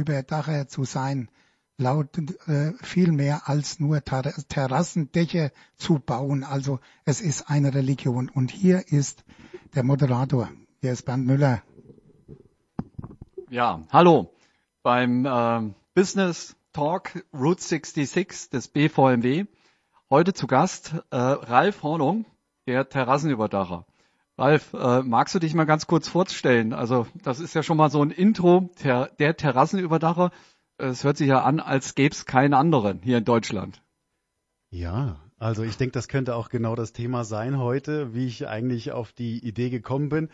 Überdacher zu sein lautet äh, viel mehr als nur Ter Terrassendächer zu bauen. Also es ist eine Religion. Und hier ist der Moderator. Hier ist Bernd Müller. Ja, hallo. Beim äh, Business Talk Route 66 des BVMW. Heute zu Gast äh, Ralf Hornung, der Terrassenüberdacher. Ralf, äh, magst du dich mal ganz kurz vorstellen? Also das ist ja schon mal so ein Intro, ter, der Terrassenüberdacher. Es hört sich ja an, als gäbe es keinen anderen hier in Deutschland. Ja, also ich denke, das könnte auch genau das Thema sein heute, wie ich eigentlich auf die Idee gekommen bin.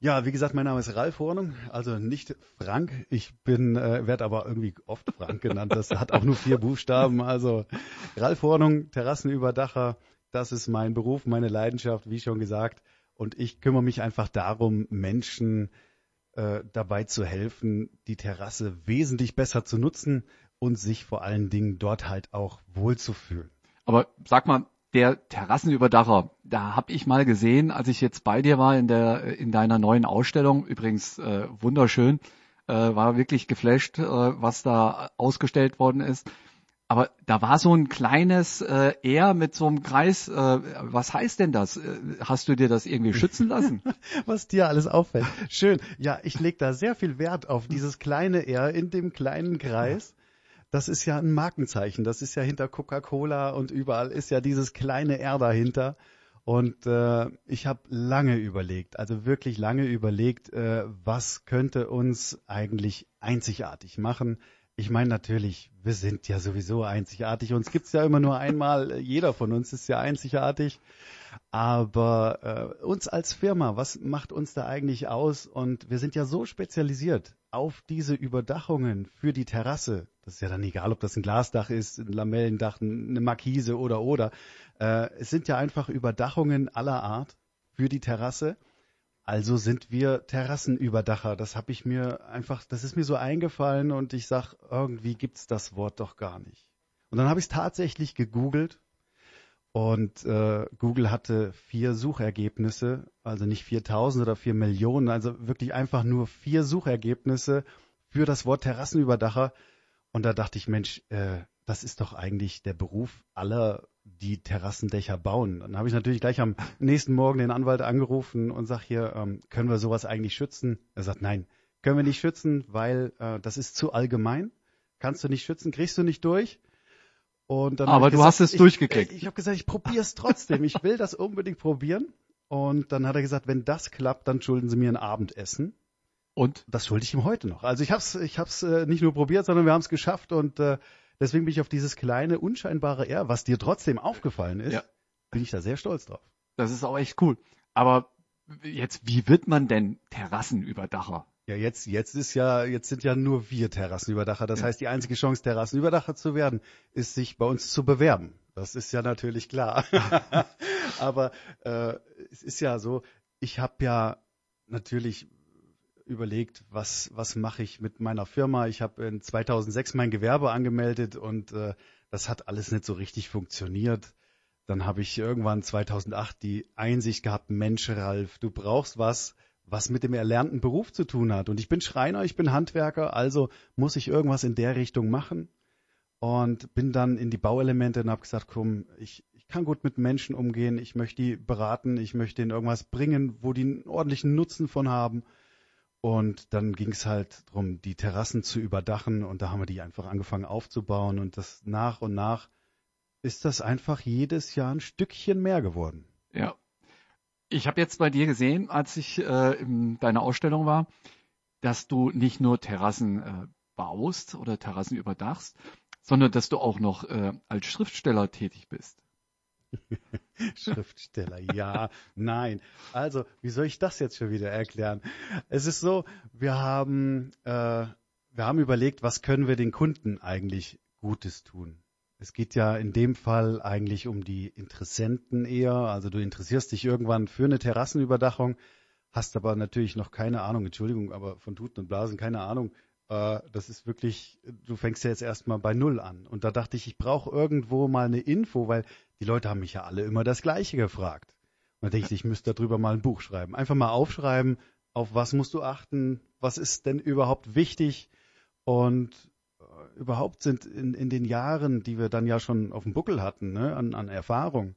Ja, wie gesagt, mein Name ist Ralf Hornung, also nicht Frank. Ich bin, äh, werde aber irgendwie oft Frank genannt. Das hat auch nur vier Buchstaben. Also Ralf Hornung, Terrassenüberdacher, das ist mein Beruf, meine Leidenschaft, wie schon gesagt. Und ich kümmere mich einfach darum, Menschen äh, dabei zu helfen, die Terrasse wesentlich besser zu nutzen und sich vor allen Dingen dort halt auch wohlzufühlen. Aber sag mal, der Terrassenüberdacher, da habe ich mal gesehen, als ich jetzt bei dir war in der in deiner neuen Ausstellung, übrigens äh, wunderschön, äh, war wirklich geflasht, äh, was da ausgestellt worden ist. Aber da war so ein kleines äh, R mit so einem Kreis. Äh, was heißt denn das? Äh, hast du dir das irgendwie schützen lassen? was dir alles auffällt. Schön. Ja, ich leg da sehr viel Wert auf dieses kleine R in dem kleinen Kreis. Das ist ja ein Markenzeichen. Das ist ja hinter Coca-Cola und überall ist ja dieses kleine R dahinter. Und äh, ich habe lange überlegt, also wirklich lange überlegt, äh, was könnte uns eigentlich einzigartig machen ich meine natürlich, wir sind ja sowieso einzigartig. Uns gibt's ja immer nur einmal. Jeder von uns ist ja einzigartig. Aber äh, uns als Firma, was macht uns da eigentlich aus? Und wir sind ja so spezialisiert auf diese Überdachungen für die Terrasse. Das ist ja dann egal, ob das ein Glasdach ist, ein Lamellendach, eine Markise oder oder. Äh, es sind ja einfach Überdachungen aller Art für die Terrasse. Also sind wir Terrassenüberdacher. Das habe ich mir einfach, das ist mir so eingefallen und ich sag, irgendwie gibt's das Wort doch gar nicht. Und dann habe ich es tatsächlich gegoogelt und äh, Google hatte vier Suchergebnisse, also nicht 4000 oder vier Millionen, also wirklich einfach nur vier Suchergebnisse für das Wort Terrassenüberdacher. Und da dachte ich, Mensch, äh, das ist doch eigentlich der Beruf aller die Terrassendächer bauen. Dann habe ich natürlich gleich am nächsten Morgen den Anwalt angerufen und sag hier, ähm, können wir sowas eigentlich schützen? Er sagt, nein, können wir nicht schützen, weil äh, das ist zu allgemein. Kannst du nicht schützen, kriegst du nicht durch. Und dann Aber du gesagt, hast es ich, durchgekriegt. Ich, ich habe gesagt, ich probiere es trotzdem. ich will das unbedingt probieren. Und dann hat er gesagt, wenn das klappt, dann schulden Sie mir ein Abendessen. Und das schulde ich ihm heute noch. Also ich habe es ich hab's, äh, nicht nur probiert, sondern wir haben es geschafft und äh, Deswegen bin ich auf dieses kleine, unscheinbare R, was dir trotzdem aufgefallen ist, ja. bin ich da sehr stolz drauf. Das ist auch echt cool. Aber jetzt, wie wird man denn Terrassenüberdacher? Ja, jetzt, jetzt ist ja, jetzt sind ja nur wir Terrassenüberdacher. Das ja. heißt, die einzige Chance, Terrassenüberdacher zu werden, ist, sich bei uns zu bewerben. Das ist ja natürlich klar. Aber äh, es ist ja so, ich habe ja natürlich überlegt, was, was mache ich mit meiner Firma. Ich habe in 2006 mein Gewerbe angemeldet und äh, das hat alles nicht so richtig funktioniert. Dann habe ich irgendwann 2008 die Einsicht gehabt, Mensch, Ralf, du brauchst was, was mit dem erlernten Beruf zu tun hat. Und ich bin Schreiner, ich bin Handwerker, also muss ich irgendwas in der Richtung machen. Und bin dann in die Bauelemente und habe gesagt, komm, ich, ich kann gut mit Menschen umgehen, ich möchte die beraten, ich möchte ihnen irgendwas bringen, wo die einen ordentlichen Nutzen von haben. Und dann ging es halt darum, die Terrassen zu überdachen und da haben wir die einfach angefangen aufzubauen und das nach und nach ist das einfach jedes Jahr ein Stückchen mehr geworden. Ja. Ich habe jetzt bei dir gesehen, als ich äh, in deiner Ausstellung war, dass du nicht nur Terrassen äh, baust oder Terrassen überdachst, sondern dass du auch noch äh, als Schriftsteller tätig bist. Schriftsteller, ja, nein. Also, wie soll ich das jetzt schon wieder erklären? Es ist so, wir haben, äh, wir haben überlegt, was können wir den Kunden eigentlich Gutes tun? Es geht ja in dem Fall eigentlich um die Interessenten eher. Also du interessierst dich irgendwann für eine Terrassenüberdachung, hast aber natürlich noch keine Ahnung, Entschuldigung, aber von Tuten und Blasen keine Ahnung, äh, das ist wirklich, du fängst ja jetzt erstmal bei Null an. Und da dachte ich, ich brauche irgendwo mal eine Info, weil die Leute haben mich ja alle immer das Gleiche gefragt. Und da denke ich, ich müsste darüber mal ein Buch schreiben. Einfach mal aufschreiben, auf was musst du achten, was ist denn überhaupt wichtig. Und äh, überhaupt sind in, in den Jahren, die wir dann ja schon auf dem Buckel hatten, ne, an, an Erfahrung,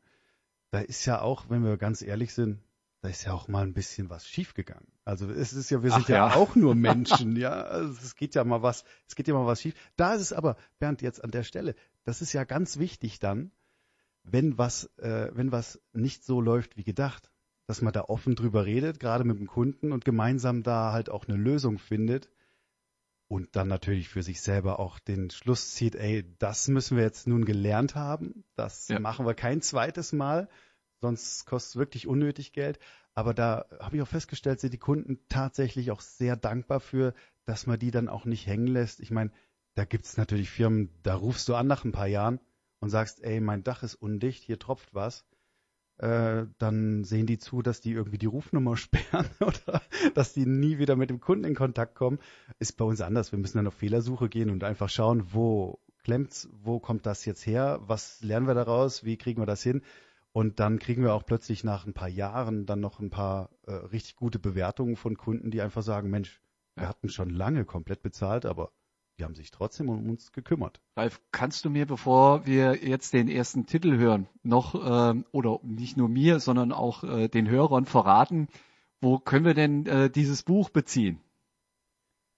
da ist ja auch, wenn wir ganz ehrlich sind, da ist ja auch mal ein bisschen was schiefgegangen. Also es ist ja, wir sind ja. ja. auch nur Menschen, ja. Also es geht ja mal was, es geht ja mal was schief. Da ist es aber, Bernd, jetzt an der Stelle, das ist ja ganz wichtig dann, wenn was, äh, wenn was nicht so läuft wie gedacht, dass man da offen drüber redet, gerade mit dem Kunden und gemeinsam da halt auch eine Lösung findet und dann natürlich für sich selber auch den Schluss zieht, ey, das müssen wir jetzt nun gelernt haben, das ja. machen wir kein zweites Mal, sonst kostet es wirklich unnötig Geld. Aber da habe ich auch festgestellt, sind die Kunden tatsächlich auch sehr dankbar für, dass man die dann auch nicht hängen lässt. Ich meine, da gibt es natürlich Firmen, da rufst du an nach ein paar Jahren und sagst, ey, mein Dach ist undicht, hier tropft was äh, dann sehen die zu, dass die irgendwie die Rufnummer sperren oder dass die nie wieder mit dem Kunden in Kontakt kommen. Ist bei uns anders. Wir müssen dann auf Fehlersuche gehen und einfach schauen, wo klemmt's, wo kommt das jetzt her, was lernen wir daraus, wie kriegen wir das hin? Und dann kriegen wir auch plötzlich nach ein paar Jahren dann noch ein paar äh, richtig gute Bewertungen von Kunden, die einfach sagen, Mensch, wir hatten schon lange komplett bezahlt, aber die haben sich trotzdem um uns gekümmert. Ralf, kannst du mir, bevor wir jetzt den ersten Titel hören, noch äh, oder nicht nur mir, sondern auch äh, den Hörern verraten, wo können wir denn äh, dieses Buch beziehen?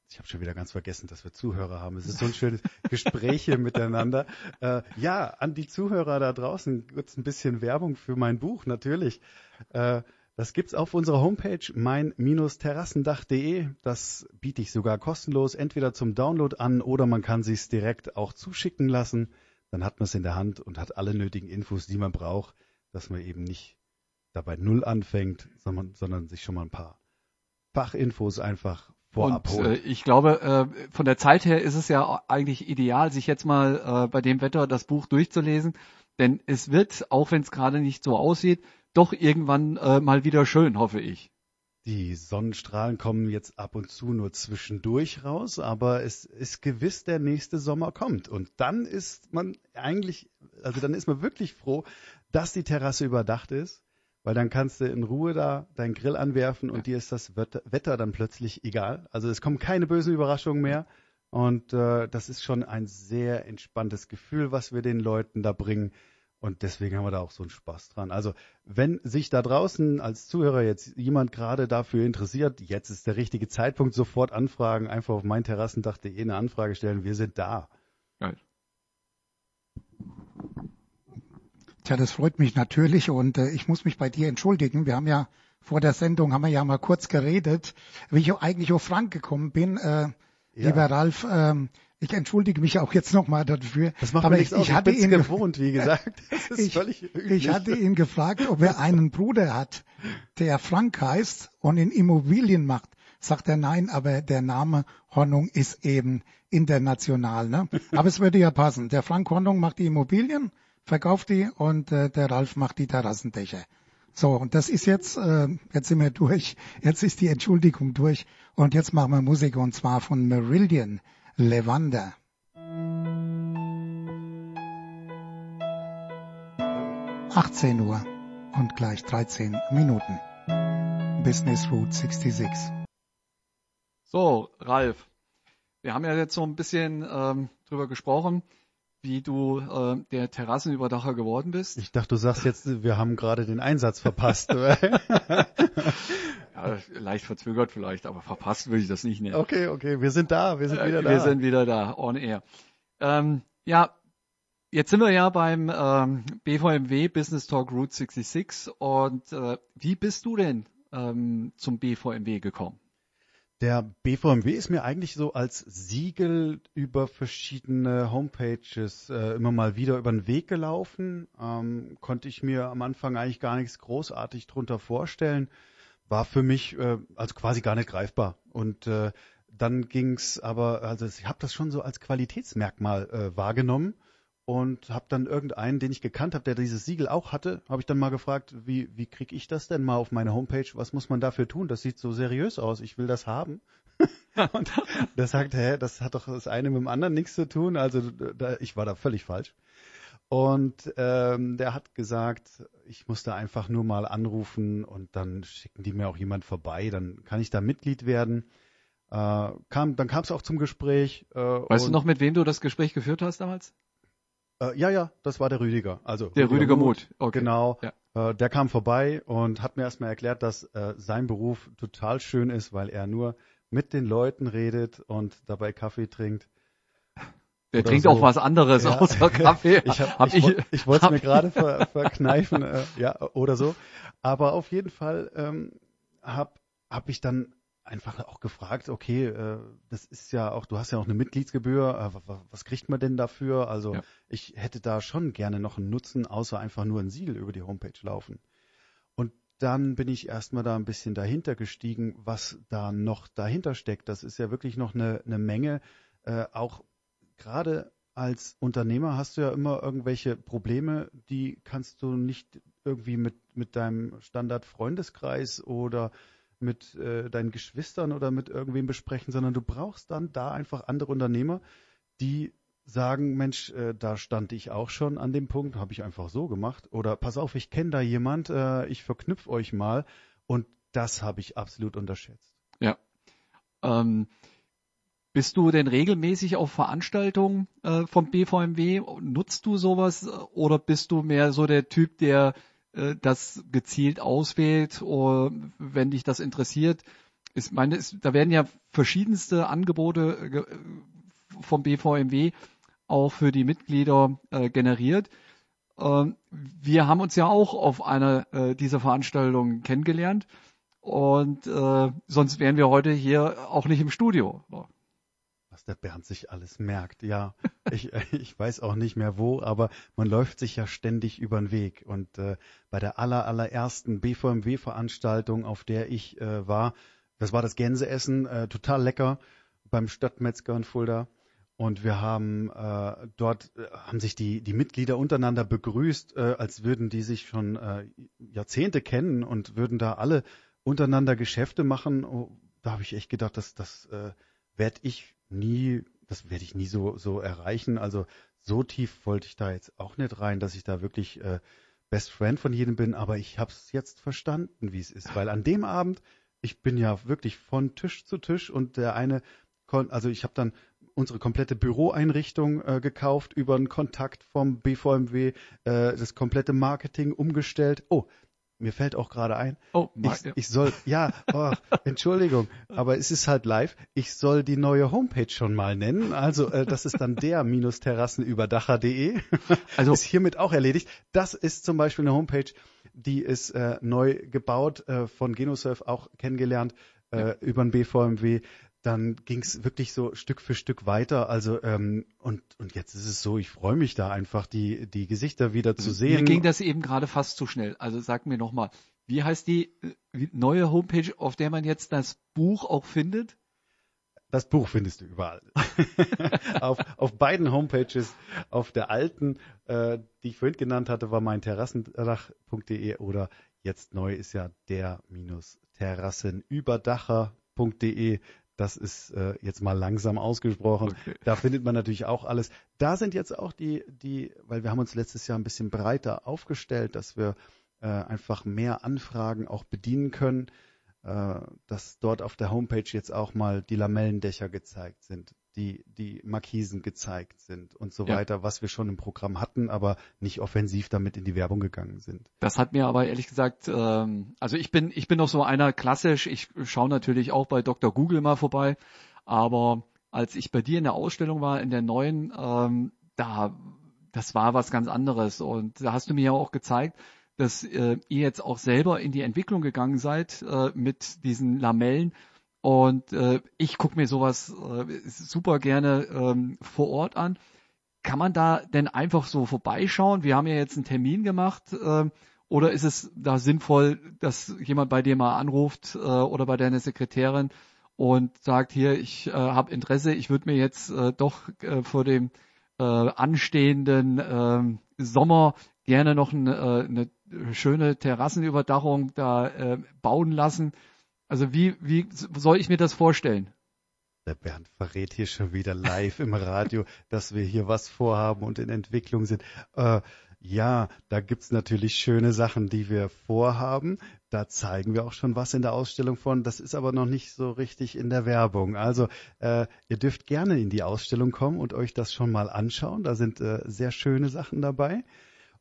Ich habe schon wieder ganz vergessen, dass wir Zuhörer haben. Es ist so ein schönes Gespräch hier miteinander. Äh, ja, an die Zuhörer da draußen kurz ein bisschen Werbung für mein Buch, natürlich. Äh, das gibt's auf unserer Homepage mein-terrassendach.de. Das biete ich sogar kostenlos entweder zum Download an oder man kann sich's direkt auch zuschicken lassen. Dann hat man es in der Hand und hat alle nötigen Infos, die man braucht, dass man eben nicht dabei null anfängt, sondern, sondern sich schon mal ein paar Fachinfos einfach vorab und, holt. Äh, ich glaube, äh, von der Zeit her ist es ja eigentlich ideal, sich jetzt mal äh, bei dem Wetter das Buch durchzulesen, denn es wird, auch wenn es gerade nicht so aussieht, doch irgendwann äh, mal wieder schön, hoffe ich. Die Sonnenstrahlen kommen jetzt ab und zu nur zwischendurch raus, aber es ist gewiss, der nächste Sommer kommt. Und dann ist man eigentlich, also dann ist man wirklich froh, dass die Terrasse überdacht ist, weil dann kannst du in Ruhe da deinen Grill anwerfen und dir ist das Wetter dann plötzlich egal. Also es kommen keine bösen Überraschungen mehr. Und äh, das ist schon ein sehr entspanntes Gefühl, was wir den Leuten da bringen. Und deswegen haben wir da auch so einen Spaß dran. Also, wenn sich da draußen als Zuhörer jetzt jemand gerade dafür interessiert, jetzt ist der richtige Zeitpunkt, sofort anfragen, einfach auf meinterrassendach.de eine Anfrage stellen. Wir sind da. Geil. Tja, das freut mich natürlich und äh, ich muss mich bei dir entschuldigen. Wir haben ja vor der Sendung haben wir ja mal kurz geredet, wie ich eigentlich auf Frank gekommen bin. Äh, ja. Lieber Ralf, ähm, ich entschuldige mich auch jetzt nochmal dafür. Das macht aber ich, ich hatte ihn gewohnt, wie gesagt. ich, ich hatte ihn gefragt, ob er einen Bruder hat, der Frank heißt und in Immobilien macht. Sagt er nein, aber der Name Hornung ist eben international. Ne? Aber es würde ja passen. Der Frank Hornung macht die Immobilien, verkauft die und äh, der Ralf macht die Terrassendächer. So, und das ist jetzt, äh, jetzt sind wir durch. Jetzt ist die Entschuldigung durch. Und jetzt machen wir Musik und zwar von Meridian. Levander. Achtzehn Uhr und gleich 13 Minuten. Business Route 66. So, Ralf, wir haben ja jetzt so ein bisschen ähm, drüber gesprochen, wie du äh, der Terrassenüberdacher geworden bist. Ich dachte, du sagst jetzt, wir haben gerade den Einsatz verpasst. Ja, leicht verzögert vielleicht, aber verpasst würde ich das nicht nennen. Okay, okay, wir sind da, wir sind wieder äh, da. Wir sind wieder da, on air. Ähm, ja, jetzt sind wir ja beim ähm, BVMW Business Talk Route 66 und äh, wie bist du denn ähm, zum BVMW gekommen? Der BVMW ist mir eigentlich so als Siegel über verschiedene Homepages äh, immer mal wieder über den Weg gelaufen. Ähm, konnte ich mir am Anfang eigentlich gar nichts großartig drunter vorstellen war für mich äh, also quasi gar nicht greifbar. Und äh, dann ging's aber, also ich habe das schon so als Qualitätsmerkmal äh, wahrgenommen und habe dann irgendeinen, den ich gekannt habe, der dieses Siegel auch hatte, habe ich dann mal gefragt, wie, wie kriege ich das denn mal auf meine Homepage? Was muss man dafür tun? Das sieht so seriös aus, ich will das haben. und der sagt, hä, das hat doch das eine mit dem anderen nichts zu tun. Also da, ich war da völlig falsch. Und ähm, der hat gesagt, ich muss da einfach nur mal anrufen und dann schicken die mir auch jemand vorbei, dann kann ich da Mitglied werden. Äh, kam, dann kam es auch zum Gespräch. Äh, weißt du noch, mit wem du das Gespräch geführt hast damals? Äh, ja, ja, das war der Rüdiger. Also der Rüdiger, Rüdiger Muth. Okay. Genau. Ja. Äh, der kam vorbei und hat mir erstmal erklärt, dass äh, sein Beruf total schön ist, weil er nur mit den Leuten redet und dabei Kaffee trinkt. Der trinkt so. auch was anderes ja. außer Kaffee. ich hab, hab ich, ich, ich wollte es mir gerade ver, verkneifen, äh, ja, oder so. Aber auf jeden Fall ähm, habe hab ich dann einfach auch gefragt, okay, äh, das ist ja auch, du hast ja auch eine Mitgliedsgebühr, äh, was kriegt man denn dafür? Also ja. ich hätte da schon gerne noch einen Nutzen, außer einfach nur ein Siegel über die Homepage laufen. Und dann bin ich erstmal da ein bisschen dahinter gestiegen, was da noch dahinter steckt. Das ist ja wirklich noch eine, eine Menge. Äh, auch gerade als Unternehmer hast du ja immer irgendwelche Probleme, die kannst du nicht irgendwie mit, mit deinem Standard-Freundeskreis oder mit äh, deinen Geschwistern oder mit irgendwem besprechen, sondern du brauchst dann da einfach andere Unternehmer, die sagen, Mensch, äh, da stand ich auch schon an dem Punkt, habe ich einfach so gemacht. Oder pass auf, ich kenne da jemand, äh, ich verknüpfe euch mal. Und das habe ich absolut unterschätzt. Ja. Ähm, bist du denn regelmäßig auf Veranstaltungen äh, vom BVMW? Nutzt du sowas oder bist du mehr so der Typ, der äh, das gezielt auswählt, oder wenn dich das interessiert. Ich meine, es, da werden ja verschiedenste Angebote äh, vom BVMW auch für die Mitglieder äh, generiert. Ähm, wir haben uns ja auch auf einer äh, dieser Veranstaltungen kennengelernt und äh, sonst wären wir heute hier auch nicht im Studio was der Bernd sich alles merkt. Ja, ich, ich weiß auch nicht mehr wo, aber man läuft sich ja ständig über den Weg. Und äh, bei der aller, allerersten BVMW-Veranstaltung, auf der ich äh, war, das war das Gänseessen, äh, total lecker beim Stadtmetzger in Fulda. Und wir haben äh, dort äh, haben sich die die Mitglieder untereinander begrüßt, äh, als würden die sich schon äh, Jahrzehnte kennen und würden da alle untereinander Geschäfte machen. Oh, da habe ich echt gedacht, dass das äh, werde ich nie, das werde ich nie so, so erreichen. Also so tief wollte ich da jetzt auch nicht rein, dass ich da wirklich äh, Best Friend von jedem bin, aber ich habe es jetzt verstanden, wie es ist, weil an dem Abend, ich bin ja wirklich von Tisch zu Tisch und der eine, also ich habe dann unsere komplette Büroeinrichtung äh, gekauft über einen Kontakt vom BVMW, äh, das komplette Marketing umgestellt. Oh, mir fällt auch gerade ein, oh, ich, ich soll, ja, oh, Entschuldigung, aber es ist halt live. Ich soll die neue Homepage schon mal nennen. Also äh, das ist dann der-terrassenüberdacher.de. Also ist hiermit auch erledigt. Das ist zum Beispiel eine Homepage, die ist äh, neu gebaut, äh, von Genosurf auch kennengelernt äh, ja. über den BVMW dann ging es wirklich so Stück für Stück weiter. Also ähm, und und jetzt ist es so, ich freue mich da einfach, die die Gesichter wieder zu sehen. Mir ging das eben gerade fast zu schnell. Also sag mir nochmal, wie heißt die äh, neue Homepage, auf der man jetzt das Buch auch findet? Das Buch findest du überall. auf, auf beiden Homepages. Auf der alten, äh, die ich vorhin genannt hatte, war mein terrassendach.de oder jetzt neu ist ja der-terrassenüberdacher.de. Das ist äh, jetzt mal langsam ausgesprochen. Okay. Da findet man natürlich auch alles. Da sind jetzt auch die, die, weil wir haben uns letztes Jahr ein bisschen breiter aufgestellt, dass wir äh, einfach mehr Anfragen auch bedienen können, äh, dass dort auf der Homepage jetzt auch mal die Lamellendächer gezeigt sind die, die Markisen gezeigt sind und so ja. weiter, was wir schon im Programm hatten, aber nicht offensiv damit in die Werbung gegangen sind. Das hat mir aber ehrlich gesagt, ähm, also ich bin, ich bin noch so einer klassisch, ich schaue natürlich auch bei Dr. Google mal vorbei, aber als ich bei dir in der Ausstellung war, in der neuen, ähm, da, das war was ganz anderes und da hast du mir ja auch gezeigt, dass äh, ihr jetzt auch selber in die Entwicklung gegangen seid äh, mit diesen Lamellen und äh, ich gucke mir sowas äh, super gerne ähm, vor Ort an. Kann man da denn einfach so vorbeischauen? Wir haben ja jetzt einen Termin gemacht. Äh, oder ist es da sinnvoll, dass jemand bei dir mal anruft äh, oder bei deiner Sekretärin und sagt, hier, ich äh, habe Interesse, ich würde mir jetzt äh, doch äh, vor dem äh, anstehenden äh, Sommer gerne noch eine, äh, eine schöne Terrassenüberdachung da äh, bauen lassen. Also wie, wie soll ich mir das vorstellen? Der Bernd verrät hier schon wieder live im Radio, dass wir hier was vorhaben und in Entwicklung sind. Äh, Ja, da gibt's natürlich schöne Sachen, die wir vorhaben. Da zeigen wir auch schon was in der Ausstellung von. Das ist aber noch nicht so richtig in der Werbung. Also äh, ihr dürft gerne in die Ausstellung kommen und euch das schon mal anschauen. Da sind äh, sehr schöne Sachen dabei.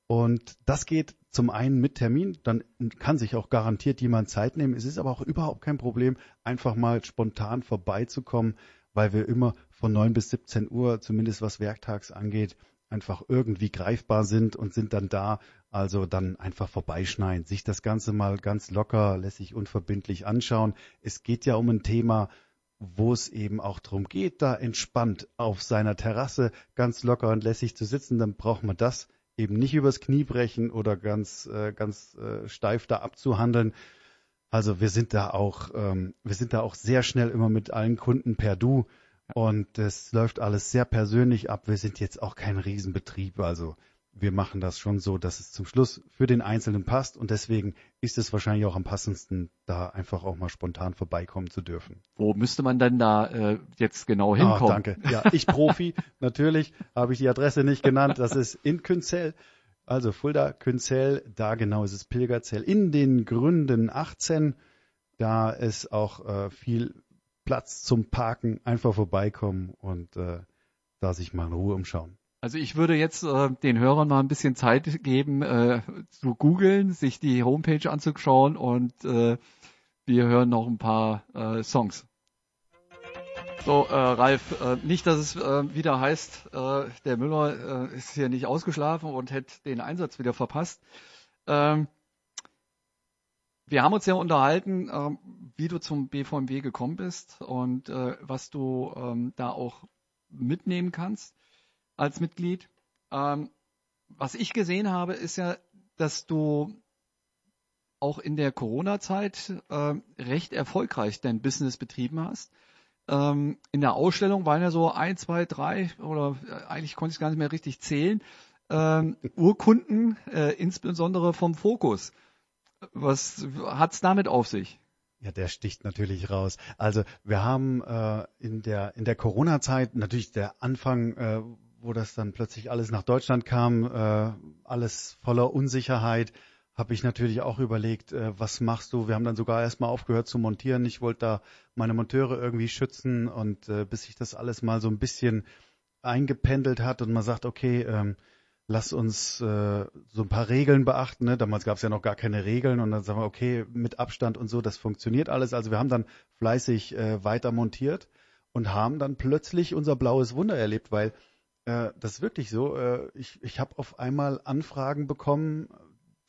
Und das geht zum einen mit Termin, dann kann sich auch garantiert jemand Zeit nehmen. Es ist aber auch überhaupt kein Problem, einfach mal spontan vorbeizukommen, weil wir immer von 9 bis 17 Uhr, zumindest was Werktags angeht, einfach irgendwie greifbar sind und sind dann da. Also dann einfach vorbeischneiden, sich das Ganze mal ganz locker, lässig, unverbindlich anschauen. Es geht ja um ein Thema, wo es eben auch darum geht, da entspannt auf seiner Terrasse ganz locker und lässig zu sitzen. Dann braucht man das eben nicht übers Knie brechen oder ganz, äh, ganz äh, steif da abzuhandeln. Also wir sind da auch, ähm, wir sind da auch sehr schnell immer mit allen Kunden per Du und es läuft alles sehr persönlich ab. Wir sind jetzt auch kein Riesenbetrieb, also wir machen das schon so, dass es zum Schluss für den Einzelnen passt und deswegen ist es wahrscheinlich auch am passendsten, da einfach auch mal spontan vorbeikommen zu dürfen. Wo müsste man denn da äh, jetzt genau hinkommen? Ah, danke. Ja, ich Profi, natürlich habe ich die Adresse nicht genannt. Das ist in Künzell. Also Fulda, Künzell, da genau ist es Pilgerzell. In den Gründen 18, da ist auch äh, viel Platz zum Parken, einfach vorbeikommen und äh, da sich mal in Ruhe umschauen. Also ich würde jetzt äh, den Hörern mal ein bisschen Zeit geben, äh, zu googeln, sich die Homepage anzuschauen und äh, wir hören noch ein paar äh, Songs. So, äh, Ralf, äh, nicht, dass es äh, wieder heißt, äh, der Müller äh, ist hier nicht ausgeschlafen und hätte den Einsatz wieder verpasst. Ähm, wir haben uns ja unterhalten, äh, wie du zum BVMW gekommen bist und äh, was du ähm, da auch mitnehmen kannst als Mitglied. Ähm, was ich gesehen habe, ist ja, dass du auch in der Corona-Zeit äh, recht erfolgreich dein Business betrieben hast. Ähm, in der Ausstellung waren ja so ein, zwei, drei oder äh, eigentlich konnte ich es gar nicht mehr richtig zählen. Ähm, Urkunden, äh, insbesondere vom Fokus. Was hat's damit auf sich? Ja, der sticht natürlich raus. Also wir haben äh, in der in der Corona-Zeit natürlich der Anfang äh, wo das dann plötzlich alles nach Deutschland kam, äh, alles voller Unsicherheit, habe ich natürlich auch überlegt, äh, was machst du? Wir haben dann sogar erstmal aufgehört zu montieren. Ich wollte da meine Monteure irgendwie schützen und äh, bis sich das alles mal so ein bisschen eingependelt hat und man sagt, okay, ähm, lass uns äh, so ein paar Regeln beachten. Ne? Damals gab es ja noch gar keine Regeln und dann sagen wir, okay, mit Abstand und so, das funktioniert alles. Also wir haben dann fleißig äh, weiter montiert und haben dann plötzlich unser blaues Wunder erlebt, weil äh, das ist wirklich so. Äh, ich ich habe auf einmal Anfragen bekommen,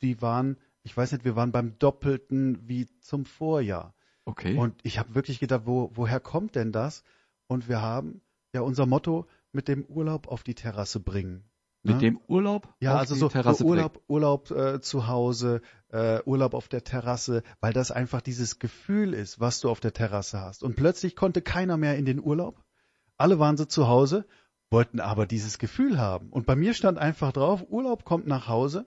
die waren, ich weiß nicht, wir waren beim Doppelten wie zum Vorjahr. Okay. Und ich habe wirklich gedacht, wo, woher kommt denn das? Und wir haben ja unser Motto mit dem Urlaub auf die Terrasse bringen. Mit ne? dem Urlaub? Ja, also so, so, Urlaub, Urlaub äh, zu Hause, äh, Urlaub auf der Terrasse, weil das einfach dieses Gefühl ist, was du auf der Terrasse hast. Und plötzlich konnte keiner mehr in den Urlaub. Alle waren so zu Hause wollten aber dieses Gefühl haben. Und bei mir stand einfach drauf, Urlaub kommt nach Hause,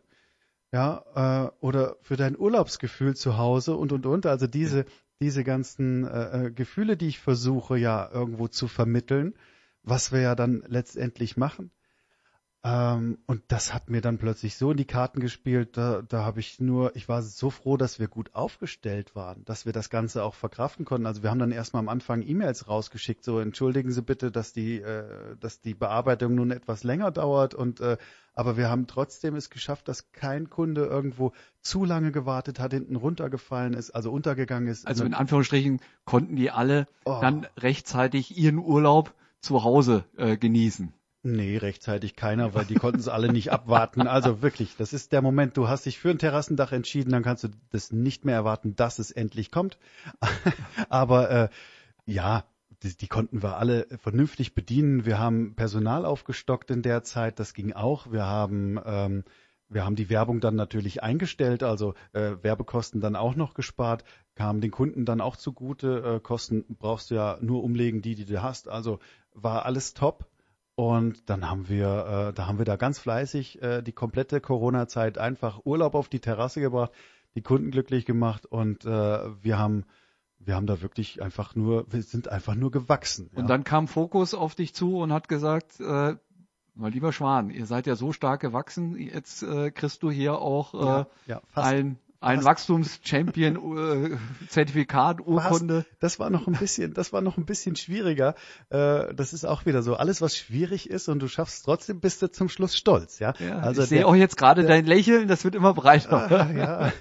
ja, äh, oder für dein Urlaubsgefühl zu Hause und und und. Also diese, diese ganzen äh, äh, Gefühle, die ich versuche ja irgendwo zu vermitteln, was wir ja dann letztendlich machen. Ähm, und das hat mir dann plötzlich so in die Karten gespielt, da, da habe ich nur, ich war so froh, dass wir gut aufgestellt waren, dass wir das Ganze auch verkraften konnten. Also wir haben dann erstmal am Anfang E-Mails rausgeschickt, so entschuldigen Sie bitte, dass die, äh, dass die Bearbeitung nun etwas länger dauert und äh, aber wir haben trotzdem es geschafft, dass kein Kunde irgendwo zu lange gewartet hat, hinten runtergefallen ist, also untergegangen ist. Also in Anführungsstrichen konnten die alle oh. dann rechtzeitig ihren Urlaub zu Hause äh, genießen. Nee, rechtzeitig keiner, weil die konnten es alle nicht abwarten. Also wirklich, das ist der Moment, du hast dich für ein Terrassendach entschieden, dann kannst du das nicht mehr erwarten, dass es endlich kommt. Aber äh, ja, die, die konnten wir alle vernünftig bedienen. Wir haben Personal aufgestockt in der Zeit, das ging auch. Wir haben ähm, wir haben die Werbung dann natürlich eingestellt, also äh, Werbekosten dann auch noch gespart, kam den Kunden dann auch zugute. Äh, Kosten brauchst du ja nur umlegen, die, die du hast. Also war alles top. Und dann haben wir, äh, da haben wir da ganz fleißig äh, die komplette Corona-Zeit einfach Urlaub auf die Terrasse gebracht, die Kunden glücklich gemacht und äh, wir haben wir haben da wirklich einfach nur, wir sind einfach nur gewachsen. Ja. Und dann kam Fokus auf dich zu und hat gesagt, äh, Mein lieber Schwan, ihr seid ja so stark gewachsen, jetzt äh, kriegst du hier auch äh, ja, ja, ein ein Wachstums-Champion-Zertifikat, Urkunde. Das war noch ein bisschen, das war noch ein bisschen schwieriger. Äh, das ist auch wieder so. Alles, was schwierig ist und du schaffst trotzdem, bist du zum Schluss stolz, ja. ja also ich sehe auch jetzt gerade dein Lächeln, das wird immer breiter. Ah, ja.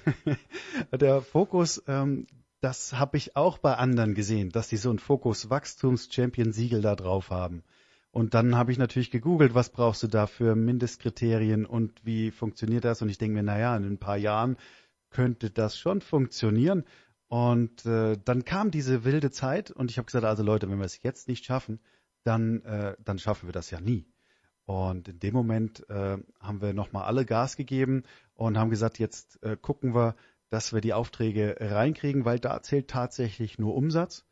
Der Fokus, ähm, das habe ich auch bei anderen gesehen, dass die so ein Fokus Wachstums-Champion-Siegel da drauf haben. Und dann habe ich natürlich gegoogelt, was brauchst du da für Mindestkriterien und wie funktioniert das? Und ich denke mir, naja, in ein paar Jahren könnte das schon funktionieren. Und äh, dann kam diese wilde Zeit und ich habe gesagt, also Leute, wenn wir es jetzt nicht schaffen, dann, äh, dann schaffen wir das ja nie. Und in dem Moment äh, haben wir nochmal alle Gas gegeben und haben gesagt, jetzt äh, gucken wir, dass wir die Aufträge reinkriegen, weil da zählt tatsächlich nur Umsatz.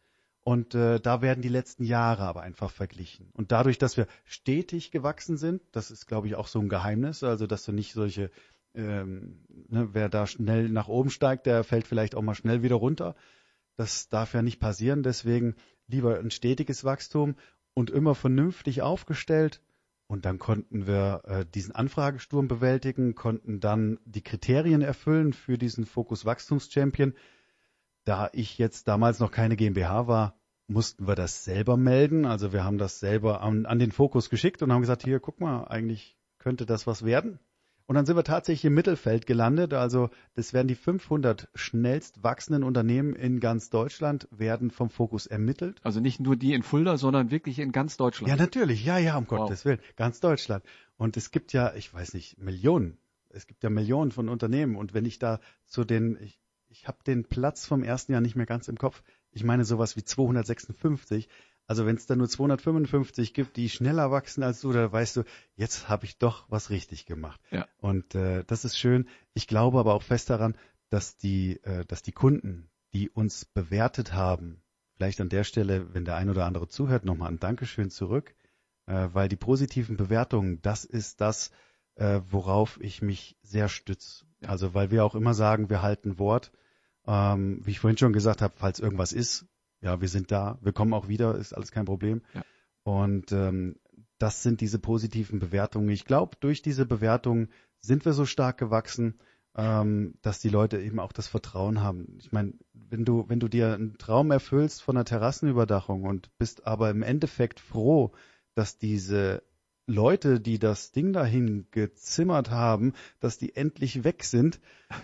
Und äh, da werden die letzten Jahre aber einfach verglichen. Und dadurch, dass wir stetig gewachsen sind, das ist, glaube ich, auch so ein Geheimnis, also dass du nicht solche ähm, ne, wer da schnell nach oben steigt, der fällt vielleicht auch mal schnell wieder runter. Das darf ja nicht passieren. Deswegen lieber ein stetiges Wachstum und immer vernünftig aufgestellt. Und dann konnten wir äh, diesen Anfragesturm bewältigen, konnten dann die Kriterien erfüllen für diesen Fokus Wachstumschampion. Da ich jetzt damals noch keine GmbH war, mussten wir das selber melden. Also wir haben das selber an, an den Fokus geschickt und haben gesagt, hier, guck mal, eigentlich könnte das was werden. Und dann sind wir tatsächlich im Mittelfeld gelandet. Also das werden die 500 schnellst wachsenden Unternehmen in ganz Deutschland werden vom Fokus ermittelt. Also nicht nur die in Fulda, sondern wirklich in ganz Deutschland. Ja, natürlich. Ja, ja, um wow. Gottes Willen. Ganz Deutschland. Und es gibt ja, ich weiß nicht, Millionen. Es gibt ja Millionen von Unternehmen. Und wenn ich da zu den, ich, ich habe den Platz vom ersten Jahr nicht mehr ganz im Kopf. Ich meine sowas wie 256. Also wenn es da nur 255 gibt, die schneller wachsen als du, da weißt du, jetzt habe ich doch was richtig gemacht. Ja. Und äh, das ist schön. Ich glaube aber auch fest daran, dass die, äh, dass die Kunden, die uns bewertet haben, vielleicht an der Stelle, wenn der ein oder andere zuhört, nochmal ein Dankeschön zurück, äh, weil die positiven Bewertungen, das ist das, äh, worauf ich mich sehr stütze. Also weil wir auch immer sagen, wir halten Wort. Ähm, wie ich vorhin schon gesagt habe, falls irgendwas ist, ja, wir sind da, wir kommen auch wieder, ist alles kein Problem. Ja. Und ähm, das sind diese positiven Bewertungen. Ich glaube, durch diese Bewertungen sind wir so stark gewachsen, ähm, dass die Leute eben auch das Vertrauen haben. Ich meine, wenn du, wenn du dir einen Traum erfüllst von einer Terrassenüberdachung und bist aber im Endeffekt froh, dass diese Leute, die das Ding dahin gezimmert haben, dass die endlich weg sind,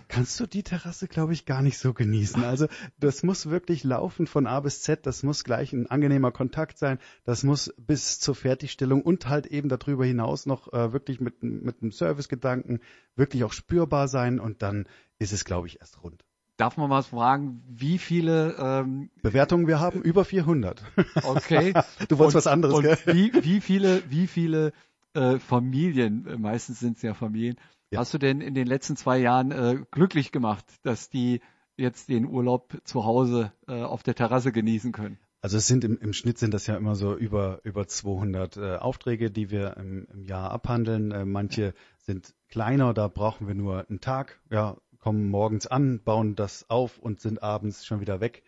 kannst du die Terrasse, glaube ich, gar nicht so genießen. Also das muss wirklich laufen von A bis Z, das muss gleich ein angenehmer Kontakt sein, das muss bis zur Fertigstellung und halt eben darüber hinaus noch äh, wirklich mit, mit einem Servicegedanken wirklich auch spürbar sein und dann ist es, glaube ich, erst rund. Darf man mal fragen, wie viele ähm, Bewertungen wir haben? Über 400. Okay. du wolltest und, was anderes, und gell? Wie, wie viele, wie viele äh, Familien, äh, meistens sind es ja Familien, ja. hast du denn in den letzten zwei Jahren äh, glücklich gemacht, dass die jetzt den Urlaub zu Hause äh, auf der Terrasse genießen können? Also es sind im, im Schnitt sind das ja immer so über über 200 äh, Aufträge, die wir im, im Jahr abhandeln. Äh, manche sind kleiner, da brauchen wir nur einen Tag. Ja, kommen morgens an, bauen das auf und sind abends schon wieder weg.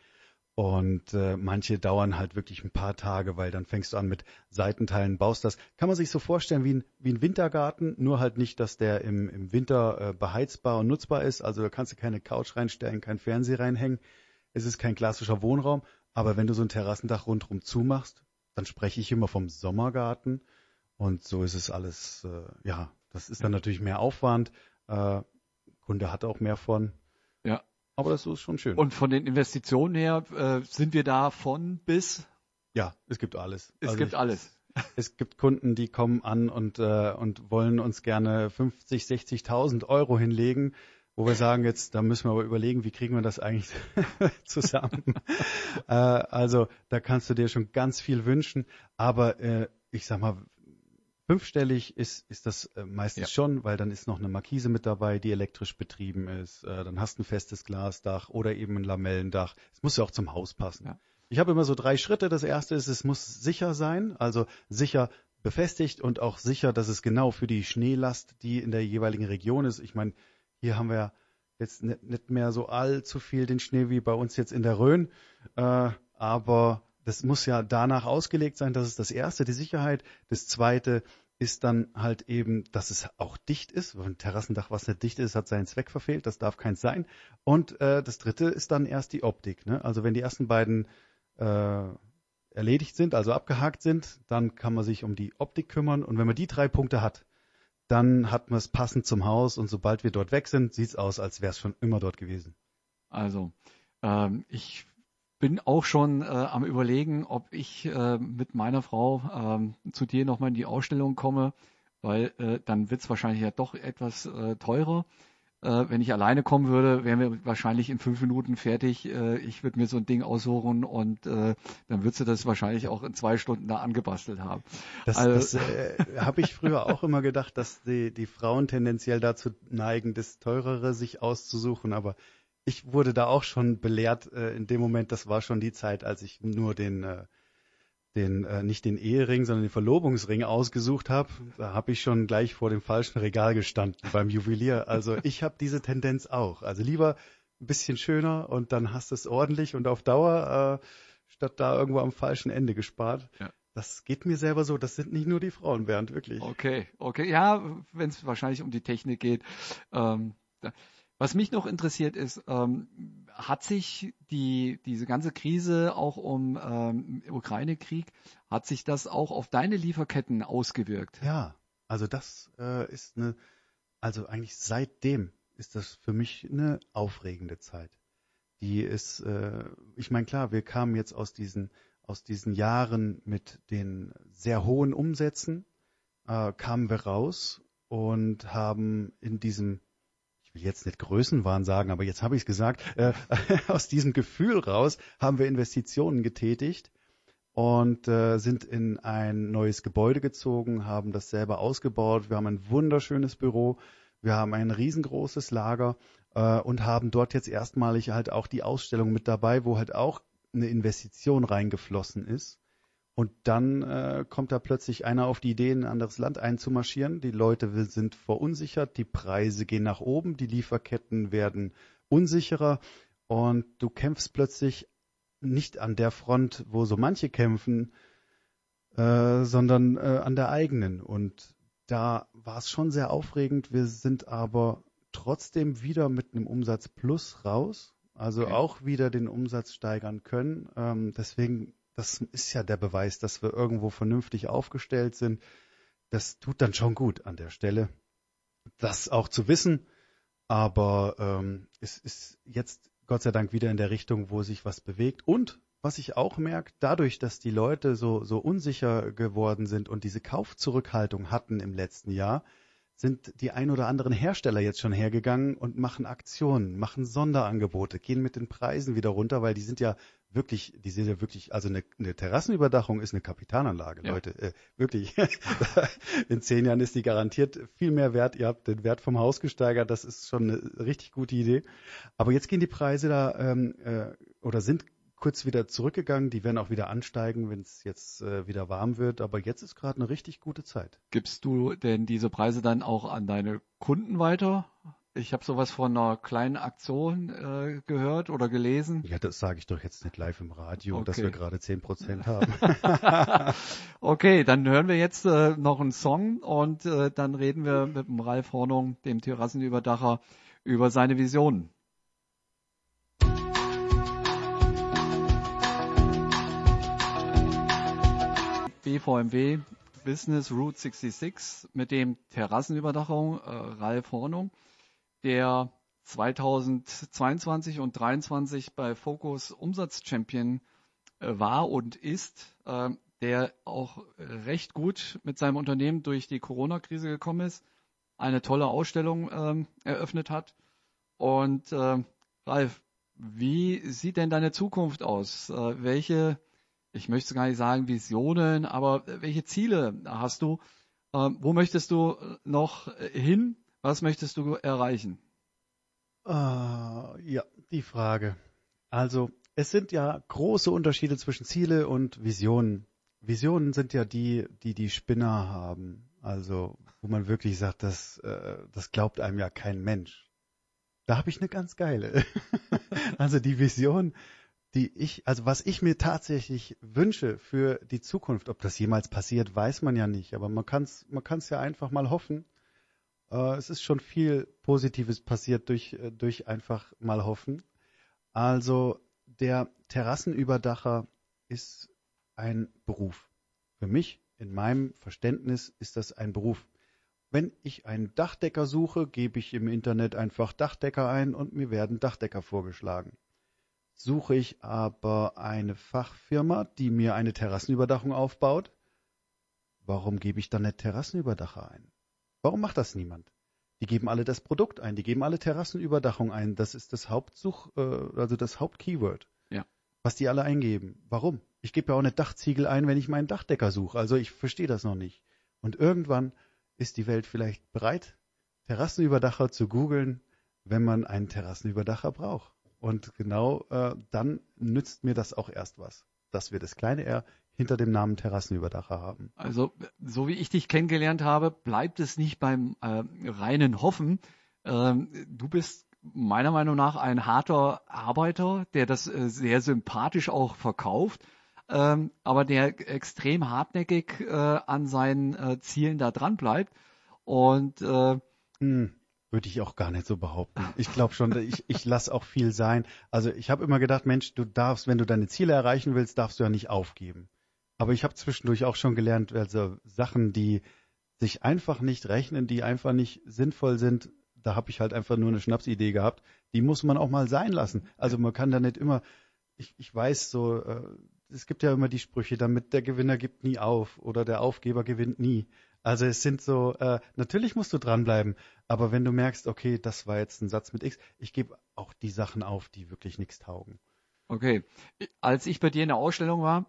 Und äh, manche dauern halt wirklich ein paar Tage, weil dann fängst du an mit Seitenteilen, baust das. Kann man sich so vorstellen wie ein, wie ein Wintergarten, nur halt nicht, dass der im, im Winter äh, beheizbar und nutzbar ist. Also da kannst du keine Couch reinstellen, kein Fernseher reinhängen. Es ist kein klassischer Wohnraum. Aber wenn du so ein Terrassendach rundherum zumachst, dann spreche ich immer vom Sommergarten. Und so ist es alles, äh, ja, das ist dann natürlich mehr Aufwand. Äh, Kunde hat auch mehr von. Ja. Aber das ist schon schön. Und von den Investitionen her äh, sind wir da von bis? Ja, es gibt alles. Es also gibt ich, alles. Es gibt Kunden, die kommen an und, äh, und wollen uns gerne 50, 60.000 Euro hinlegen, wo wir sagen, jetzt, da müssen wir aber überlegen, wie kriegen wir das eigentlich zusammen. äh, also da kannst du dir schon ganz viel wünschen, aber äh, ich sag mal, Fünfstellig ist, ist das äh, meistens ja. schon, weil dann ist noch eine Markise mit dabei, die elektrisch betrieben ist. Äh, dann hast du ein festes Glasdach oder eben ein Lamellendach. Es muss ja auch zum Haus passen. Ja. Ich habe immer so drei Schritte. Das erste ist, es muss sicher sein, also sicher befestigt und auch sicher, dass es genau für die Schneelast, die in der jeweiligen Region ist. Ich meine, hier haben wir jetzt nicht, mehr so allzu viel den Schnee wie bei uns jetzt in der Rhön, äh, aber das muss ja danach ausgelegt sein. Das ist das Erste, die Sicherheit. Das Zweite ist dann halt eben, dass es auch dicht ist. Ein Terrassendach, was nicht dicht ist, hat seinen Zweck verfehlt. Das darf keins sein. Und äh, das dritte ist dann erst die Optik. Ne? Also wenn die ersten beiden äh, erledigt sind, also abgehakt sind, dann kann man sich um die Optik kümmern. Und wenn man die drei Punkte hat, dann hat man es passend zum Haus. Und sobald wir dort weg sind, sieht es aus, als wäre es schon immer dort gewesen. Also, ähm, ich bin auch schon äh, am überlegen, ob ich äh, mit meiner Frau ähm, zu dir nochmal in die Ausstellung komme, weil äh, dann wird es wahrscheinlich ja doch etwas äh, teurer. Äh, wenn ich alleine kommen würde, wären wir wahrscheinlich in fünf Minuten fertig. Äh, ich würde mir so ein Ding aussuchen und äh, dann würdest du das wahrscheinlich auch in zwei Stunden da angebastelt haben. Das, also, das äh, habe ich früher auch immer gedacht, dass die, die Frauen tendenziell dazu neigen, das Teurere sich auszusuchen, aber ich wurde da auch schon belehrt äh, in dem Moment, das war schon die Zeit, als ich nur den, äh, den äh, nicht den Ehering, sondern den Verlobungsring ausgesucht habe. Da habe ich schon gleich vor dem falschen Regal gestanden beim Juwelier. Also ich habe diese Tendenz auch. Also lieber ein bisschen schöner und dann hast du es ordentlich und auf Dauer, äh, statt da irgendwo am falschen Ende gespart. Ja. Das geht mir selber so. Das sind nicht nur die Frauen, Bernd, wirklich. Okay, okay. Ja, wenn es wahrscheinlich um die Technik geht. Ähm, was mich noch interessiert ist, ähm, hat sich die, diese ganze Krise auch um ähm, Ukraine-Krieg, hat sich das auch auf deine Lieferketten ausgewirkt? Ja, also das äh, ist eine, also eigentlich seitdem ist das für mich eine aufregende Zeit. Die ist, äh, ich meine klar, wir kamen jetzt aus diesen aus diesen Jahren mit den sehr hohen Umsätzen, äh, kamen wir raus und haben in diesem ich will jetzt nicht Größenwahn sagen, aber jetzt habe ich es gesagt, äh, aus diesem Gefühl raus haben wir Investitionen getätigt und äh, sind in ein neues Gebäude gezogen, haben das selber ausgebaut. Wir haben ein wunderschönes Büro, wir haben ein riesengroßes Lager äh, und haben dort jetzt erstmalig halt auch die Ausstellung mit dabei, wo halt auch eine Investition reingeflossen ist. Und dann äh, kommt da plötzlich einer auf die Idee, in ein anderes Land einzumarschieren. Die Leute sind verunsichert, die Preise gehen nach oben, die Lieferketten werden unsicherer und du kämpfst plötzlich nicht an der Front, wo so manche kämpfen, äh, sondern äh, an der eigenen. Und da war es schon sehr aufregend. Wir sind aber trotzdem wieder mit einem Umsatz plus raus, also okay. auch wieder den Umsatz steigern können. Ähm, deswegen das ist ja der Beweis, dass wir irgendwo vernünftig aufgestellt sind. Das tut dann schon gut an der Stelle, das auch zu wissen. Aber ähm, es ist jetzt Gott sei Dank wieder in der Richtung, wo sich was bewegt. Und was ich auch merke, dadurch, dass die Leute so, so unsicher geworden sind und diese Kaufzurückhaltung hatten im letzten Jahr, sind die ein oder anderen Hersteller jetzt schon hergegangen und machen Aktionen, machen Sonderangebote, gehen mit den Preisen wieder runter, weil die sind ja wirklich, die sind ja wirklich, also eine, eine Terrassenüberdachung ist eine Kapitalanlage, ja. Leute, äh, wirklich. In zehn Jahren ist die garantiert viel mehr wert. Ihr habt den Wert vom Haus gesteigert, das ist schon eine richtig gute Idee. Aber jetzt gehen die Preise da ähm, äh, oder sind kurz wieder zurückgegangen. Die werden auch wieder ansteigen, wenn es jetzt äh, wieder warm wird. Aber jetzt ist gerade eine richtig gute Zeit. Gibst du denn diese Preise dann auch an deine Kunden weiter? Ich habe sowas von einer kleinen Aktion äh, gehört oder gelesen. Ja, das sage ich doch jetzt nicht live im Radio, okay. dass wir gerade 10% haben. okay, dann hören wir jetzt äh, noch einen Song und äh, dann reden wir mit dem Ralf Hornung, dem Terrassenüberdacher, über seine Visionen. BVMW Business Route 66 mit dem Terrassenüberdachung äh, Ralf Hornung, der 2022 und 2023 bei Focus Umsatzchampion äh, war und ist, äh, der auch recht gut mit seinem Unternehmen durch die Corona-Krise gekommen ist, eine tolle Ausstellung ähm, eröffnet hat. Und äh, Ralf, wie sieht denn deine Zukunft aus? Äh, welche ich möchte gar nicht sagen Visionen, aber welche Ziele hast du? Ähm, wo möchtest du noch hin? Was möchtest du erreichen? Uh, ja, die Frage. Also, es sind ja große Unterschiede zwischen Ziele und Visionen. Visionen sind ja die, die die Spinner haben. Also, wo man wirklich sagt, das, äh, das glaubt einem ja kein Mensch. Da habe ich eine ganz geile. also die Vision die ich, also was ich mir tatsächlich wünsche für die Zukunft, ob das jemals passiert, weiß man ja nicht, aber man kann es man kann's ja einfach mal hoffen. Äh, es ist schon viel Positives passiert durch, äh, durch einfach mal hoffen. Also der Terrassenüberdacher ist ein Beruf. Für mich, in meinem Verständnis, ist das ein Beruf. Wenn ich einen Dachdecker suche, gebe ich im Internet einfach Dachdecker ein und mir werden Dachdecker vorgeschlagen. Suche ich aber eine Fachfirma, die mir eine Terrassenüberdachung aufbaut, warum gebe ich dann nicht Terrassenüberdacher ein? Warum macht das niemand? Die geben alle das Produkt ein, die geben alle Terrassenüberdachung ein. Das ist das Hauptsuch, äh, also das Hauptkeyword, ja. was die alle eingeben. Warum? Ich gebe ja auch nicht Dachziegel ein, wenn ich meinen Dachdecker suche. Also ich verstehe das noch nicht. Und irgendwann ist die Welt vielleicht bereit, Terrassenüberdacher zu googeln, wenn man einen Terrassenüberdacher braucht. Und genau äh, dann nützt mir das auch erst was, dass wir das kleine R hinter dem Namen Terrassenüberdacher haben. Also so wie ich dich kennengelernt habe, bleibt es nicht beim äh, reinen Hoffen. Ähm, du bist meiner Meinung nach ein harter Arbeiter, der das äh, sehr sympathisch auch verkauft, ähm, aber der extrem hartnäckig äh, an seinen äh, Zielen da dran bleibt. Und äh, hm. Würde ich auch gar nicht so behaupten. Ich glaube schon, ich, ich lasse auch viel sein. Also ich habe immer gedacht, Mensch, du darfst, wenn du deine Ziele erreichen willst, darfst du ja nicht aufgeben. Aber ich habe zwischendurch auch schon gelernt, also Sachen, die sich einfach nicht rechnen, die einfach nicht sinnvoll sind, da habe ich halt einfach nur eine Schnapsidee gehabt. Die muss man auch mal sein lassen. Also man kann da nicht immer, ich, ich weiß so, äh, es gibt ja immer die Sprüche, damit der Gewinner gibt nie auf oder der Aufgeber gewinnt nie. Also es sind so, äh, natürlich musst du dranbleiben, aber wenn du merkst, okay, das war jetzt ein Satz mit X, ich gebe auch die Sachen auf, die wirklich nichts taugen. Okay. Als ich bei dir in der Ausstellung war,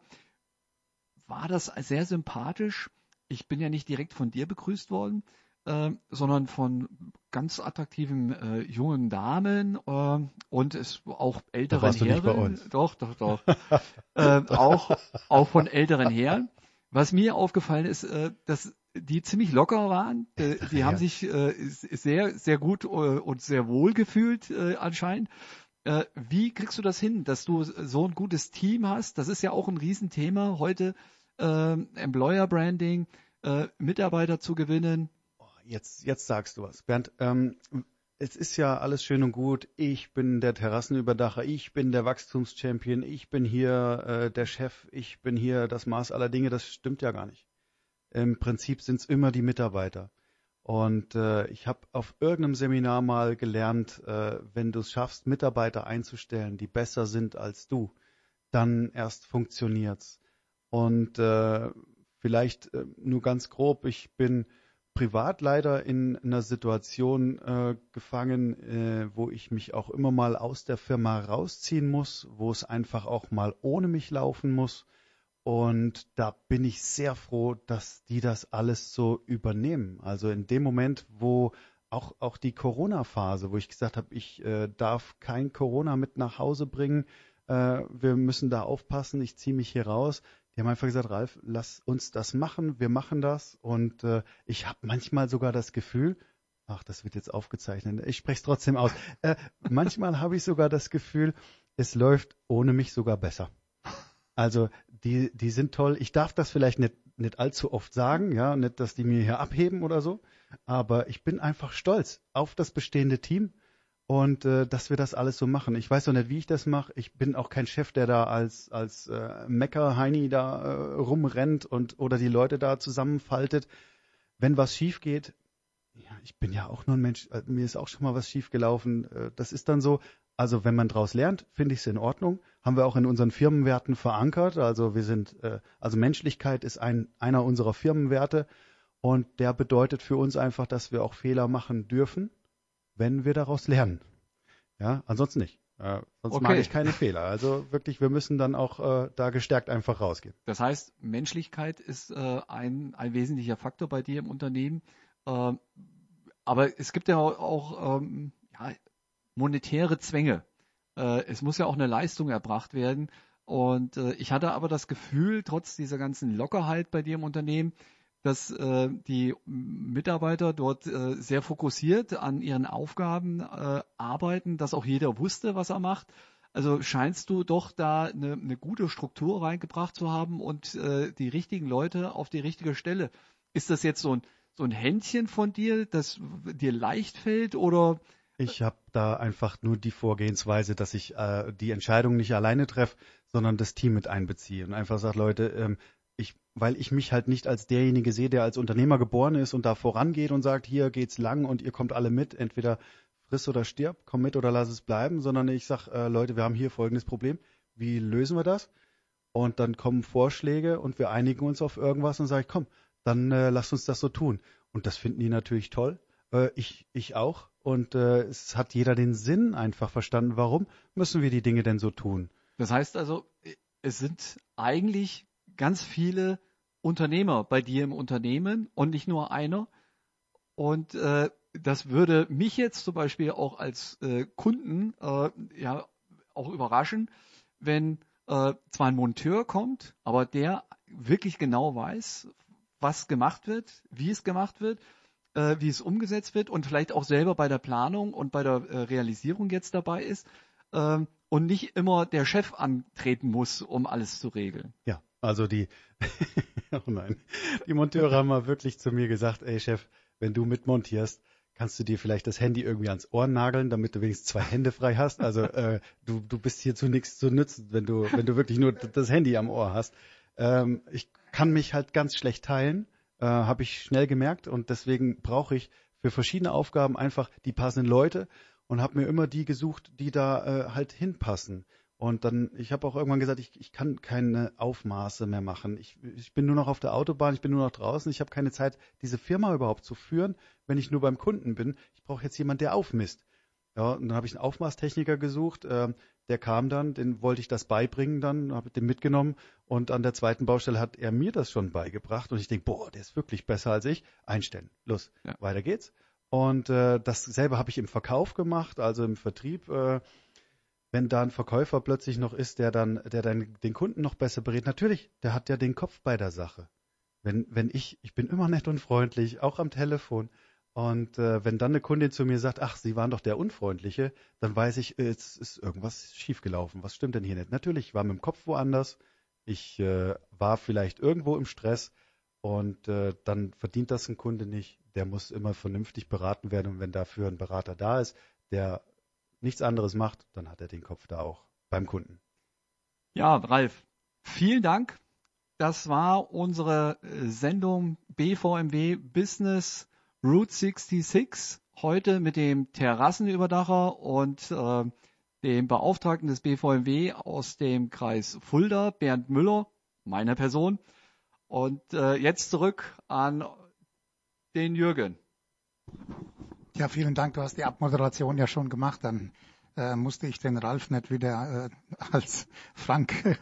war das sehr sympathisch. Ich bin ja nicht direkt von dir begrüßt worden, äh, sondern von ganz attraktiven äh, jungen Damen äh, und es auch älteren Herren. Doch, doch, doch. äh, auch, auch von älteren Herren. Was mir aufgefallen ist, äh, dass die ziemlich locker waren. Äh, die ja. haben sich äh, sehr, sehr gut äh, und sehr wohl gefühlt äh, anscheinend. Äh, wie kriegst du das hin, dass du so ein gutes Team hast? Das ist ja auch ein Riesenthema heute, äh, Employer Branding, äh, Mitarbeiter zu gewinnen. Oh, jetzt, jetzt sagst du was. Bernd, ähm, es ist ja alles schön und gut. Ich bin der Terrassenüberdacher, ich bin der Wachstumschampion, ich bin hier äh, der Chef, ich bin hier das Maß aller Dinge. Das stimmt ja gar nicht. Im Prinzip sind es immer die Mitarbeiter. Und äh, ich habe auf irgendeinem Seminar mal gelernt, äh, wenn du es schaffst, Mitarbeiter einzustellen, die besser sind als du, dann erst funktioniert's. Und äh, vielleicht äh, nur ganz grob, ich bin privat leider in einer Situation äh, gefangen, äh, wo ich mich auch immer mal aus der Firma rausziehen muss, wo es einfach auch mal ohne mich laufen muss. Und da bin ich sehr froh, dass die das alles so übernehmen. Also in dem Moment, wo auch, auch die Corona-Phase, wo ich gesagt habe, ich äh, darf kein Corona mit nach Hause bringen, äh, wir müssen da aufpassen, ich ziehe mich hier raus. Die haben einfach gesagt, Ralf, lass uns das machen, wir machen das. Und äh, ich habe manchmal sogar das Gefühl, ach, das wird jetzt aufgezeichnet, ich spreche es trotzdem aus. Äh, manchmal habe ich sogar das Gefühl, es läuft ohne mich sogar besser. Also die, die sind toll. Ich darf das vielleicht nicht, nicht allzu oft sagen, ja, nicht, dass die mir hier abheben oder so, aber ich bin einfach stolz auf das bestehende Team und äh, dass wir das alles so machen. Ich weiß noch nicht, wie ich das mache. Ich bin auch kein Chef, der da als als äh, Mecker-Heini da äh, rumrennt und oder die Leute da zusammenfaltet. Wenn was schief geht, ja, ich bin ja auch nur ein Mensch, äh, mir ist auch schon mal was schief gelaufen. Äh, das ist dann so, also wenn man daraus lernt, finde ich es in Ordnung. Haben wir auch in unseren Firmenwerten verankert. Also wir sind, äh, also Menschlichkeit ist ein, einer unserer Firmenwerte und der bedeutet für uns einfach, dass wir auch Fehler machen dürfen, wenn wir daraus lernen. Ja, ansonsten nicht. Äh, sonst okay. mag ich keine Fehler. Also wirklich, wir müssen dann auch äh, da gestärkt einfach rausgehen. Das heißt, Menschlichkeit ist äh, ein, ein wesentlicher Faktor bei dir im Unternehmen. Äh, aber es gibt ja auch, ähm, ja, monetäre Zwänge. Äh, es muss ja auch eine Leistung erbracht werden. Und äh, ich hatte aber das Gefühl, trotz dieser ganzen Lockerheit bei dir im Unternehmen, dass äh, die Mitarbeiter dort äh, sehr fokussiert an ihren Aufgaben äh, arbeiten, dass auch jeder wusste, was er macht. Also scheinst du doch da eine, eine gute Struktur reingebracht zu haben und äh, die richtigen Leute auf die richtige Stelle. Ist das jetzt so ein, so ein Händchen von dir, das dir leicht fällt oder? Ich habe da einfach nur die Vorgehensweise, dass ich äh, die Entscheidung nicht alleine treffe, sondern das Team mit einbeziehe und einfach sage, Leute, ähm, ich, weil ich mich halt nicht als derjenige sehe, der als Unternehmer geboren ist und da vorangeht und sagt, hier geht's lang und ihr kommt alle mit, entweder friss oder stirb, komm mit oder lass es bleiben, sondern ich sag, äh, Leute, wir haben hier folgendes Problem, wie lösen wir das? Und dann kommen Vorschläge und wir einigen uns auf irgendwas und sage ich, komm, dann äh, lasst uns das so tun. Und das finden die natürlich toll. Äh, ich, ich auch. Und äh, es hat jeder den Sinn einfach verstanden. Warum müssen wir die Dinge denn so tun? Das heißt also, es sind eigentlich ganz viele Unternehmer bei dir im Unternehmen und nicht nur einer. Und äh, das würde mich jetzt zum Beispiel auch als äh, Kunden äh, ja auch überraschen, wenn äh, zwar ein Monteur kommt, aber der wirklich genau weiß, was gemacht wird, wie es gemacht wird, äh, wie es umgesetzt wird und vielleicht auch selber bei der Planung und bei der äh, Realisierung jetzt dabei ist äh, und nicht immer der Chef antreten muss, um alles zu regeln. Ja, also die, oh nein, die Monteure haben mal wirklich zu mir gesagt, ey Chef, wenn du mitmontierst, kannst du dir vielleicht das Handy irgendwie ans Ohr nageln, damit du wenigstens zwei Hände frei hast. Also äh, du, du bist hier zu nichts zu nützen, wenn du, wenn du wirklich nur das Handy am Ohr hast. Ähm, ich kann mich halt ganz schlecht teilen, äh, habe ich schnell gemerkt und deswegen brauche ich für verschiedene Aufgaben einfach die passenden Leute und habe mir immer die gesucht, die da äh, halt hinpassen. Und dann, ich habe auch irgendwann gesagt, ich, ich kann keine Aufmaße mehr machen. Ich, ich bin nur noch auf der Autobahn, ich bin nur noch draußen, ich habe keine Zeit, diese Firma überhaupt zu führen, wenn ich nur beim Kunden bin. Ich brauche jetzt jemanden, der aufmisst. Ja, und dann habe ich einen Aufmaßtechniker gesucht, äh, der kam dann, den wollte ich das beibringen dann, habe den mitgenommen und an der zweiten Baustelle hat er mir das schon beigebracht und ich denke, boah, der ist wirklich besser als ich. Einstellen, los, ja. weiter geht's. Und äh, dasselbe habe ich im Verkauf gemacht, also im Vertrieb. Äh, wenn da ein Verkäufer plötzlich noch ist, der dann, der dann den Kunden noch besser berät, natürlich, der hat ja den Kopf bei der Sache. Wenn, wenn ich, ich bin immer nett und freundlich, auch am Telefon. Und äh, wenn dann eine Kundin zu mir sagt, ach, Sie waren doch der Unfreundliche, dann weiß ich, es ist irgendwas schiefgelaufen. Was stimmt denn hier nicht? Natürlich, ich war mit dem Kopf woanders. Ich äh, war vielleicht irgendwo im Stress und äh, dann verdient das ein Kunde nicht. Der muss immer vernünftig beraten werden und wenn dafür ein Berater da ist, der nichts anderes macht, dann hat er den Kopf da auch beim Kunden. Ja, Ralf, vielen Dank. Das war unsere äh, Sendung BVMW Business Route 66 heute mit dem Terrassenüberdacher und äh, dem Beauftragten des BVMW aus dem Kreis Fulda, Bernd Müller, meiner Person. Und äh, jetzt zurück an den Jürgen. Ja, vielen Dank. Du hast die Abmoderation ja schon gemacht. Dann äh, musste ich den Ralf nicht wieder äh, als Frank.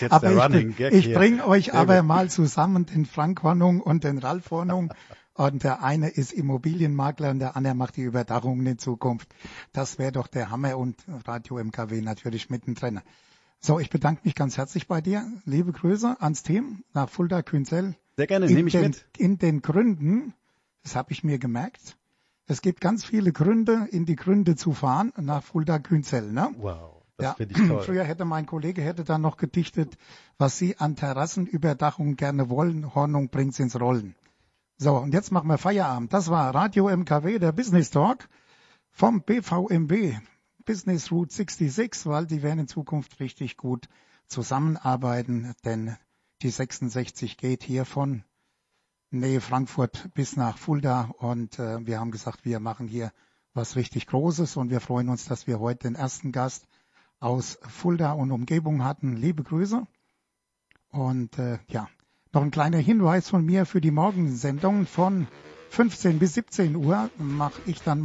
Jetzt aber der ich, Gag ich bringe euch aber mal zusammen den Frank Hornung und den Ralf Hornung. Und der eine ist Immobilienmakler und der andere macht die Überdachungen in Zukunft. Das wäre doch der Hammer und Radio MKW natürlich mittendrin. So, ich bedanke mich ganz herzlich bei dir. Liebe Grüße ans Team nach Fulda Künzel. Sehr gerne, nehme ich den, mit. In den Gründen, das habe ich mir gemerkt, es gibt ganz viele Gründe, in die Gründe zu fahren nach Fulda Künzel. Ne? Wow. Das ja, finde ich toll. Früher hätte mein Kollege hätte dann noch gedichtet, was Sie an Terrassenüberdachung gerne wollen, Hornung bringt's ins Rollen. So, und jetzt machen wir Feierabend. Das war Radio MKW, der Business Talk vom BVMW Business Route 66, weil die werden in Zukunft richtig gut zusammenarbeiten, denn die 66 geht hier von Nähe Frankfurt bis nach Fulda und äh, wir haben gesagt, wir machen hier was richtig Großes und wir freuen uns, dass wir heute den ersten Gast aus Fulda und Umgebung hatten. Liebe Grüße und äh, ja, noch ein kleiner Hinweis von mir für die Morgensendung. Von 15 bis 17 Uhr mache ich dann